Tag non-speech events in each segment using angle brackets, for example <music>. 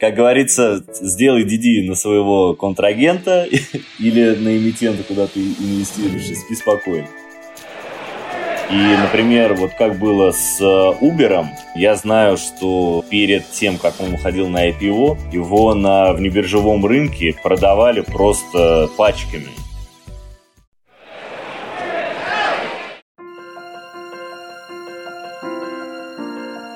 как говорится, сделай DD на своего контрагента <laughs> или на эмитента, куда ты инвестируешь, и спи спокойно. И, например, вот как было с Uber, я знаю, что перед тем, как он уходил на IPO, его на внебиржевом рынке продавали просто пачками.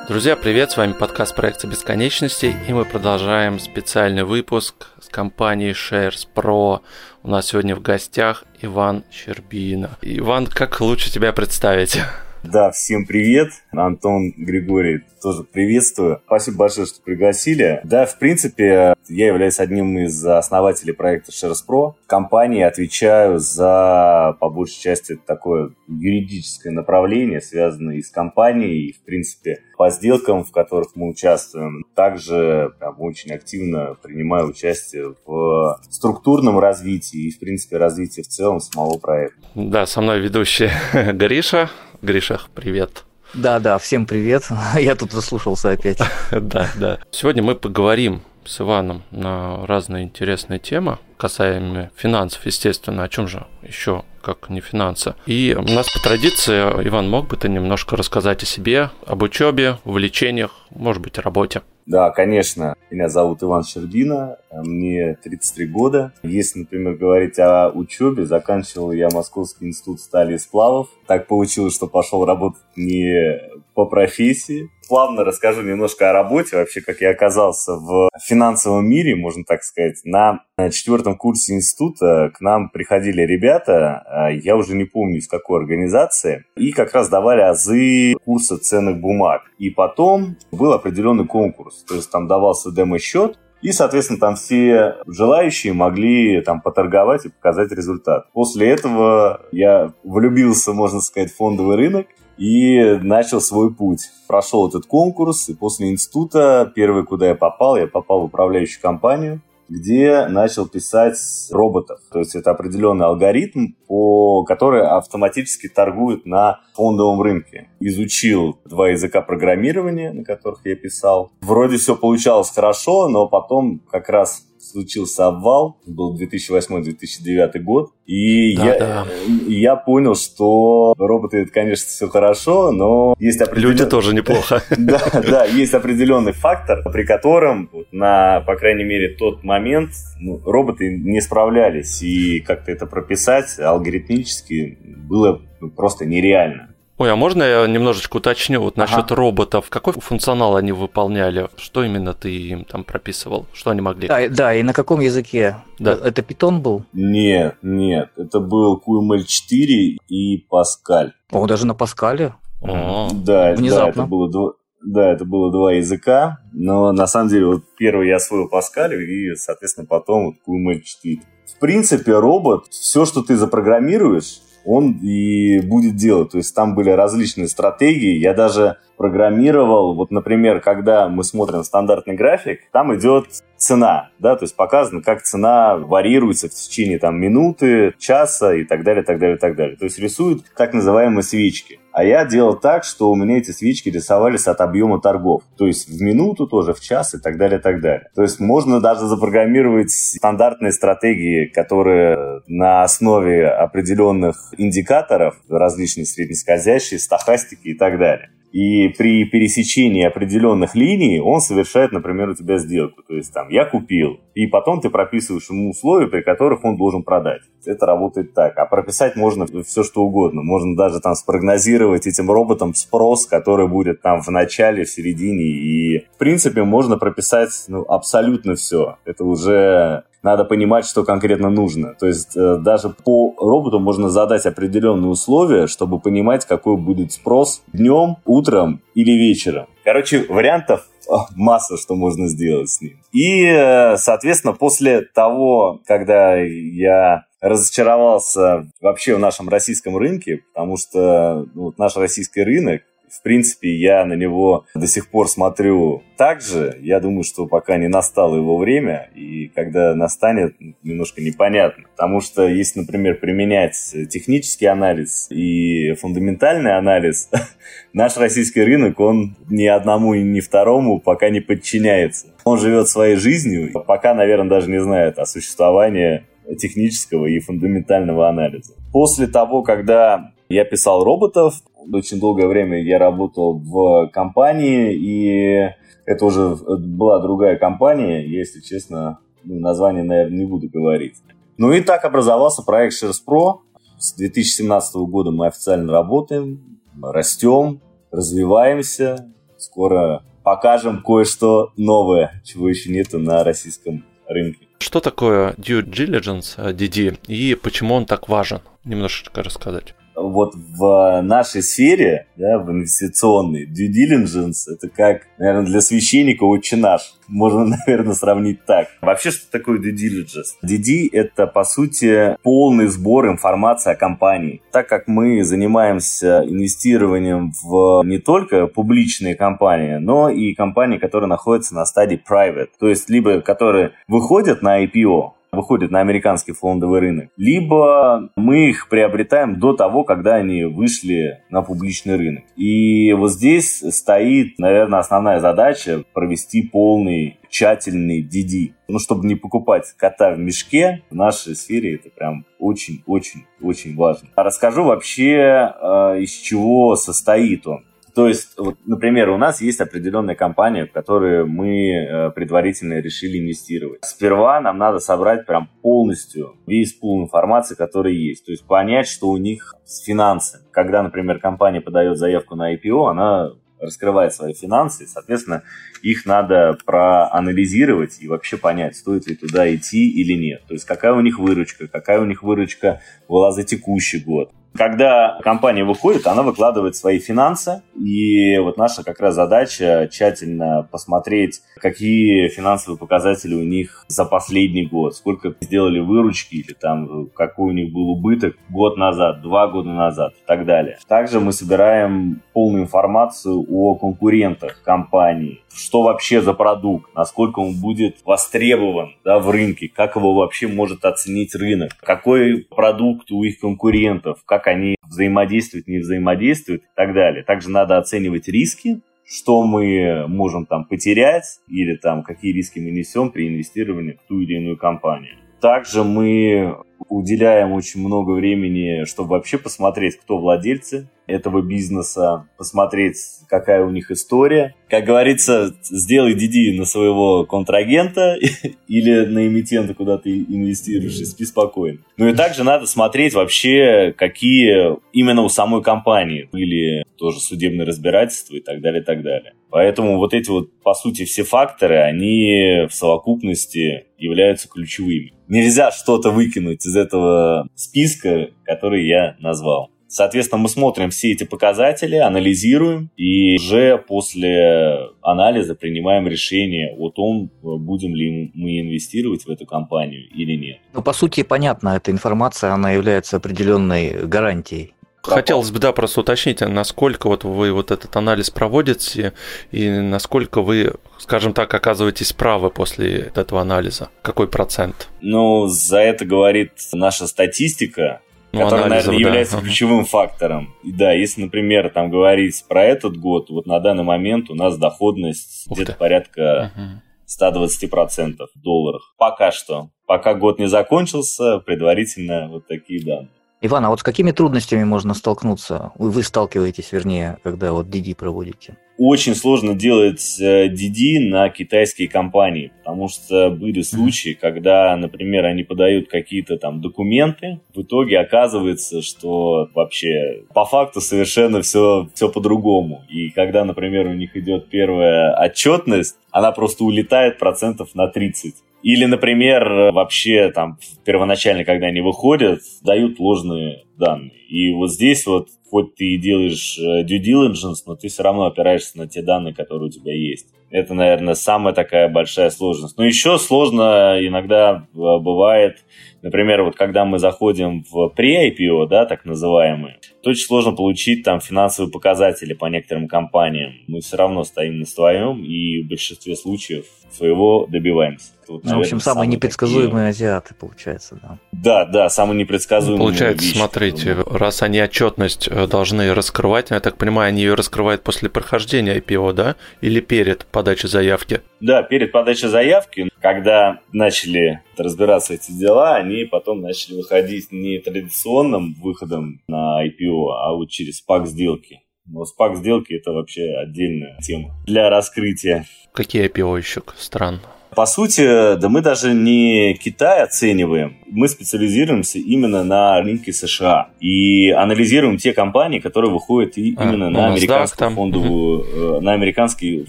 Друзья, привет! С вами подкаст проекта бесконечности, и мы продолжаем специальный выпуск с компанией Shares Pro. У нас сегодня в гостях Иван Щербина. Иван, как лучше тебя представить? Да, всем привет. Антон Григорий тоже приветствую. Спасибо большое, что пригласили. Да, в принципе, я являюсь одним из основателей проекта Shares Pro. Компании отвечаю за, по большей части, такое юридическое направление, связанное и с компанией, и, в принципе, по сделкам, в которых мы участвуем. Также прям, очень активно принимаю участие в структурном развитии и, в принципе, развитии в целом самого проекта. Да, со мной ведущий <laughs> Гриша. Гришах, привет. Да, да, всем привет. <laughs> Я тут заслушался опять. <laughs> Да, да. Сегодня мы поговорим с Иваном на разные интересные темы, касаемые финансов, естественно. О чем же еще, как не финансы. И у нас по традиции, Иван, мог бы ты немножко рассказать о себе, об учебе, увлечениях, может быть, о работе? Да, конечно. Меня зовут Иван Щербина, мне 33 года. Если, например, говорить о учебе, заканчивал я Московский институт стали и сплавов. Так получилось, что пошел работать не по профессии. Плавно расскажу немножко о работе, вообще, как я оказался в финансовом мире, можно так сказать. На четвертом курсе института к нам приходили ребята, а, я уже не помню из какой организации, и как раз давали азы курса ценных бумаг. И потом был определенный конкурс, то есть там давался демо-счет, и, соответственно, там все желающие могли там поторговать и показать результат. После этого я влюбился, можно сказать, в фондовый рынок и начал свой путь. Прошел этот конкурс, и после института, первый, куда я попал, я попал в управляющую компанию, где начал писать роботов. То есть это определенный алгоритм, по, который автоматически торгует на фондовом рынке. Изучил два языка программирования, на которых я писал. Вроде все получалось хорошо, но потом как раз случился обвал, был 2008-2009 год, и да, я, да. я понял, что роботы, это, конечно, все хорошо, но есть определенный... Люди тоже неплохо. <laughs> Да, да, есть определенный фактор, при котором на, по крайней мере, тот момент ну, роботы не справлялись, и как-то это прописать алгоритмически было просто нереально. Ой, а можно я немножечко уточню вот насчет ага. роботов? Какой функционал они выполняли? Что именно ты им там прописывал? Что они могли? Да, да и на каком языке? Да. Это Python был? Нет, нет. Это был QML4 и Pascal. О, даже на Паскале? О, да, Внезапно. да, это было два, да, это было два языка, но на самом деле вот первый я освоил Паскаль и, соответственно, потом вот QML4. В принципе, робот, все, что ты запрограммируешь, он и будет делать. То есть там были различные стратегии. Я даже программировал, вот, например, когда мы смотрим стандартный график, там идет цена, да, то есть показано, как цена варьируется в течение там минуты, часа и так далее, так далее, так далее. То есть рисуют так называемые свечки. А я делал так, что у меня эти свечки рисовались от объема торгов. То есть в минуту тоже, в час и так далее, так далее. То есть можно даже запрограммировать стандартные стратегии, которые на основе определенных индикаторов, различные среднескользящие, стахастики и так далее и при пересечении определенных линий он совершает, например, у тебя сделку. То есть там я купил, и потом ты прописываешь ему условия, при которых он должен продать. Это работает так. А прописать можно все, что угодно. Можно даже там спрогнозировать этим роботам спрос, который будет там в начале, в середине. И, в принципе, можно прописать ну, абсолютно все. Это уже надо понимать, что конкретно нужно. То есть э, даже по роботу можно задать определенные условия, чтобы понимать, какой будет спрос днем, утром или вечером. Короче, вариантов масса, что можно сделать с ним. И, э, соответственно, после того, когда я разочаровался вообще в нашем российском рынке, потому что ну, наш российский рынок В принципе, я на него до сих пор смотрю так же. Я думаю, что пока не настало его время, и когда настанет, немножко непонятно. Потому что если, например, применять технический анализ и фундаментальный анализ, <laughs> наш российский рынок, он ни одному и ни второму пока не подчиняется. Он живет своей жизнью, пока, наверное, даже не знает о существовании технического и фундаментального анализа. После того, когда я писал роботов, очень долгое время я работал в компании, и это уже была другая компания, если честно, ну, название, наверное, не буду говорить. Ну и так образовался проект Shares Pro. С 2017 года мы официально работаем, растем, развиваемся. Скоро покажем кое-что новое, чего еще нету на российском рынке. Что такое due diligence, DD, и почему он так важен? Немножечко рассказать вот в нашей сфере, да, в инвестиционной, due diligence это как, наверное, для священника очень наш. Можно, <laughs> наверное, сравнить так. Вообще, что такое due diligence? DD – это, по сути, полный сбор информации о компании. Так как мы занимаемся инвестированием в не только публичные компании, но и компании, которые находятся на стадии private, то есть либо которые выходят на IPO, выходят на американский фондовый рынок, либо мы их приобретаем до того, когда они вышли на публичный рынок. И вот здесь стоит, наверное, основная задача провести полный тщательный DD. Ну, чтобы не покупать кота в мешке, в нашей сфере это прям очень-очень-очень важно. Расскажу вообще, э, из чего состоит он. То есть, вот, например, у нас есть определенная компания, в которую мы э, предварительно решили инвестировать. Сперва нам надо собрать прям полностью весь пул информации, который есть. То есть понять, что у них с финансами. Когда, например, компания подает заявку на IPO, она раскрывает свои финансы, соответственно, их надо проанализировать и вообще понять, стоит ли туда идти или нет. То есть какая у них выручка, какая у них выручка была за текущий год, когда компания выходит, она выкладывает свои финансы, и вот наша как раз задача тщательно посмотреть, какие финансовые показатели у них за последний год, сколько сделали выручки или там какой у них был убыток год назад, два года назад и так далее. Также мы собираем полную информацию о конкурентах компании, что вообще за продукт, насколько он будет востребован да, в рынке, как его вообще может оценить рынок, какой продукт у их конкурентов, как они взаимодействуют, не взаимодействуют и так далее. Также надо оценивать риски, что мы можем там потерять или там какие риски мы несем при инвестировании в ту или иную компанию. Также мы уделяем очень много времени, чтобы вообще посмотреть, кто владельцы этого бизнеса, посмотреть, какая у них история. Как говорится, сделай DD на своего контрагента <laughs> или на эмитента, куда ты инвестируешь, и спи спокойно. Ну и также надо смотреть вообще, какие именно у самой компании были тоже судебные разбирательства и так далее, и так далее. Поэтому вот эти вот, по сути, все факторы, они в совокупности являются ключевыми. Нельзя что-то выкинуть из этого списка, который я назвал. Соответственно, мы смотрим все эти показатели, анализируем и уже после анализа принимаем решение о том, будем ли мы инвестировать в эту компанию или нет. Ну, по сути, понятно, эта информация, она является определенной гарантией. Хотелось бы, да, просто уточнить, насколько вот вы вот этот анализ проводите и насколько вы, скажем так, оказываетесь правы после этого анализа? Какой процент? Ну, за это говорит наша статистика, ну, который, анализов, наверное, является да. ключевым фактором. И да, если, например, там говорить про этот год, вот на данный момент у нас доходность где-то порядка угу. 120% в долларах. Пока что. Пока год не закончился, предварительно вот такие данные. Иван, а вот с какими трудностями можно столкнуться? Вы сталкиваетесь, вернее, когда вот DD проводите? Очень сложно делать DD э, на китайские компании, потому что были случаи, когда, например, они подают какие-то там документы, в итоге оказывается, что вообще по факту совершенно все, все по-другому. И когда, например, у них идет первая отчетность, она просто улетает процентов на 30. Или, например, вообще там первоначально, когда они выходят, дают ложные данные. И вот здесь вот, хоть ты и делаешь э, due diligence, но ты все равно опираешься на те данные, которые у тебя есть. Это, наверное, самая такая большая сложность. Но еще сложно иногда э, бывает, например, вот когда мы заходим в pre-IPO, да, так называемые, то очень сложно получить там финансовые показатели по некоторым компаниям. Мы все равно стоим на своем и в большинстве случаев своего добиваемся. Вот, ну, в общем, самые, самые непредсказуемые такие... азиаты, получается, да. Да, да, самые непредсказуемые. Ну, получается, вещи, смотрите, которые... раз они отчетность э, должны раскрывать, я так понимаю, они ее раскрывают после прохождения IPO, да? Или перед подачей заявки? Да, перед подачей заявки, когда начали разбираться эти дела, они потом начали выходить не традиционным выходом на IPO, а вот через пак сделки. Но спак сделки это вообще отдельная тема для раскрытия. Какие IPO еще стран? По сути, да мы даже не Китай оцениваем, мы специализируемся именно на рынке США и анализируем те компании, которые выходят и а, именно на, американскую фондовую, угу. на американский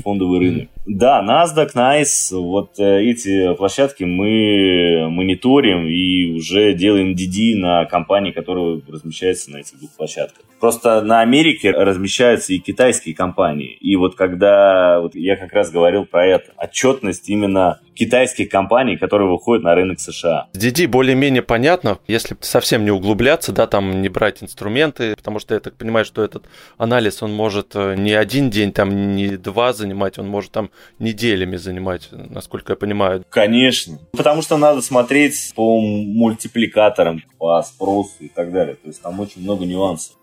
фондовый рынок. Да, NASDAQ, NICE, вот э, эти площадки мы мониторим и уже делаем DD на компании, которые размещаются на этих двух площадках. Просто на Америке размещаются и китайские компании. И вот когда вот я как раз говорил про это, отчетность именно китайских компаний, которые выходят на рынок США. С DD более-менее понятно, если совсем не углубляться, да, там не брать инструменты, потому что я так понимаю, что этот анализ, он может э, не один день, там не два занимать, он может там неделями занимать, насколько я понимаю. Конечно, потому что надо смотреть по мультипликаторам, по спросу и так далее, то есть там очень много нюансов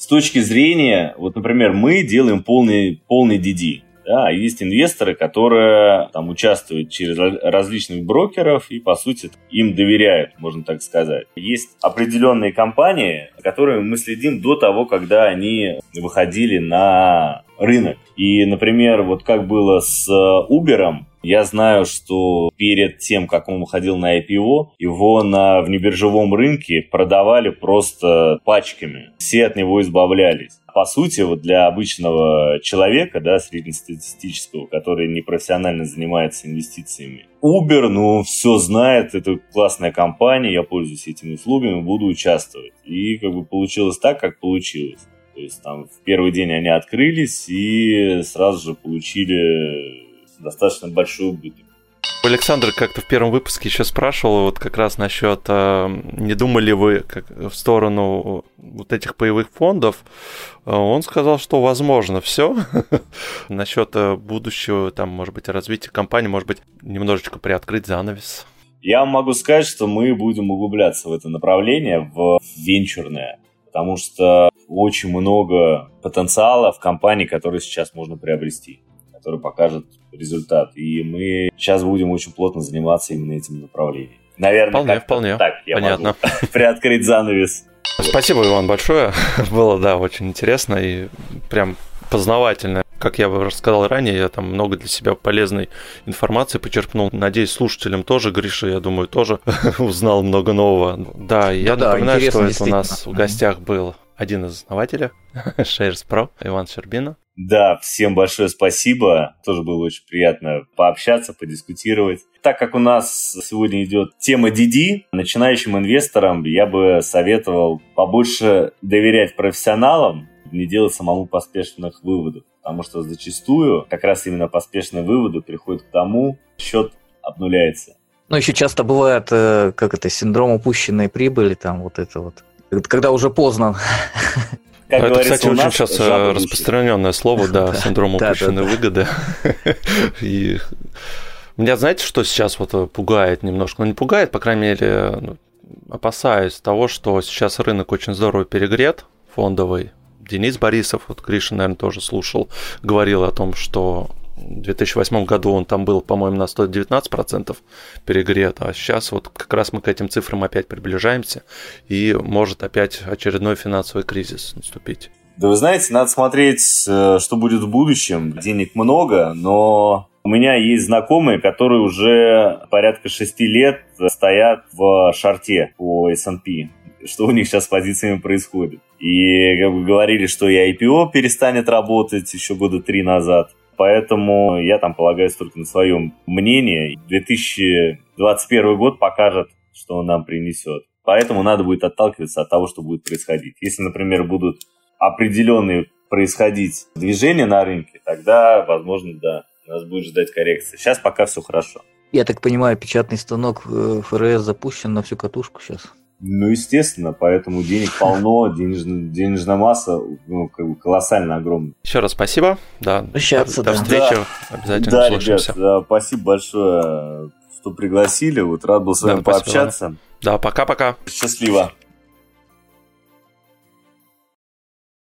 с точки зрения, вот, например, мы делаем полный, полный DD. Да, а есть инвесторы, которые там участвуют через различных брокеров и, по сути, им доверяют, можно так сказать. Есть определенные компании, которые мы следим до того, когда они выходили на рынок. И, например, вот как было с Uber, я знаю, что перед тем, как он выходил на IPO, его на внебиржевом рынке продавали просто пачками. Все от него избавлялись. По сути, вот для обычного человека, да, среднестатистического, который не профессионально занимается инвестициями, Uber, ну, все знает, это классная компания, я пользуюсь этими услугами, буду участвовать. И как бы получилось так, как получилось. То есть там в первый день они открылись и сразу же получили достаточно большой убыток. Александр как-то в первом выпуске еще спрашивал вот как раз насчет, а, не думали вы как, в сторону вот этих паевых фондов. А, он сказал, что возможно все. <laughs> насчет а, будущего, там, может быть, развития компании, может быть, немножечко приоткрыть занавес. Я могу сказать, что мы будем углубляться в это направление, в венчурное, потому что очень много потенциала в компании, которые сейчас можно приобрести который покажет результат. И мы сейчас будем очень плотно заниматься именно этим направлением. Наверное, вполне, вполне. так я Понятно. могу <laughs> приоткрыть занавес. Спасибо, Иван, большое. <laughs> Было, да, очень интересно и прям познавательно. Как я бы рассказал ранее, я там много для себя полезной информации почерпнул. Надеюсь, слушателям тоже, Гриша, я думаю, тоже <laughs> узнал много нового. Да, я ну, напоминаю, да, что это у нас в гостях был один из основателей Shares Pro, Иван Щербина. Да, всем большое спасибо. Тоже было очень приятно пообщаться, подискутировать. Так как у нас сегодня идет тема DD, начинающим инвесторам я бы советовал побольше доверять профессионалам, не делать самому поспешных выводов. Потому что зачастую как раз именно поспешные выводы приходят к тому, счет обнуляется. Ну, еще часто бывает, э, как это, синдром упущенной прибыли, там вот это вот когда уже поздно. <laughs> Как это, кстати, очень сейчас э, распространенное слово, да, <laughs> синдром упущенной выгоды. <laughs> И меня, знаете, что сейчас вот э, пугает немножко? Ну, не пугает, по крайней мере, ну, опасаюсь того, что сейчас рынок очень здорово перегрет, фондовый. Денис Борисов, вот Гриша, наверное, тоже слушал, говорил о том, что в 2008 году он там был, по-моему, на 119% перегрет, а сейчас вот как раз мы к этим цифрам опять приближаемся, и может опять очередной финансовый кризис наступить. Да вы знаете, надо смотреть, э, что будет в будущем. Денег много, но у меня есть знакомые, которые уже порядка шести лет стоят в шарте по S&P. Что у них сейчас с позициями происходит. И как бы говорили, что и IPO перестанет работать еще года три назад поэтому я там полагаюсь только на своем мнении. 2021 год покажет, что он нам принесет. Поэтому надо будет отталкиваться от того, что будет происходить. Если, например, будут определенные происходить движения на рынке, тогда, возможно, да, нас будет ждать коррекция. Сейчас пока все хорошо. Я так понимаю, печатный станок э, ФРС запущен на всю катушку сейчас. Ну, естественно, поэтому денег полно, денежная, денежная масса ну, как бы колоссально огромная. Еще раз спасибо. Да. Прощаться, до, да. до встречи. Да. Обязательно да, услышимся. Ребят, да, спасибо большое, что пригласили. Вот рад был с вами да, пообщаться. Да, пока-пока. Счастливо.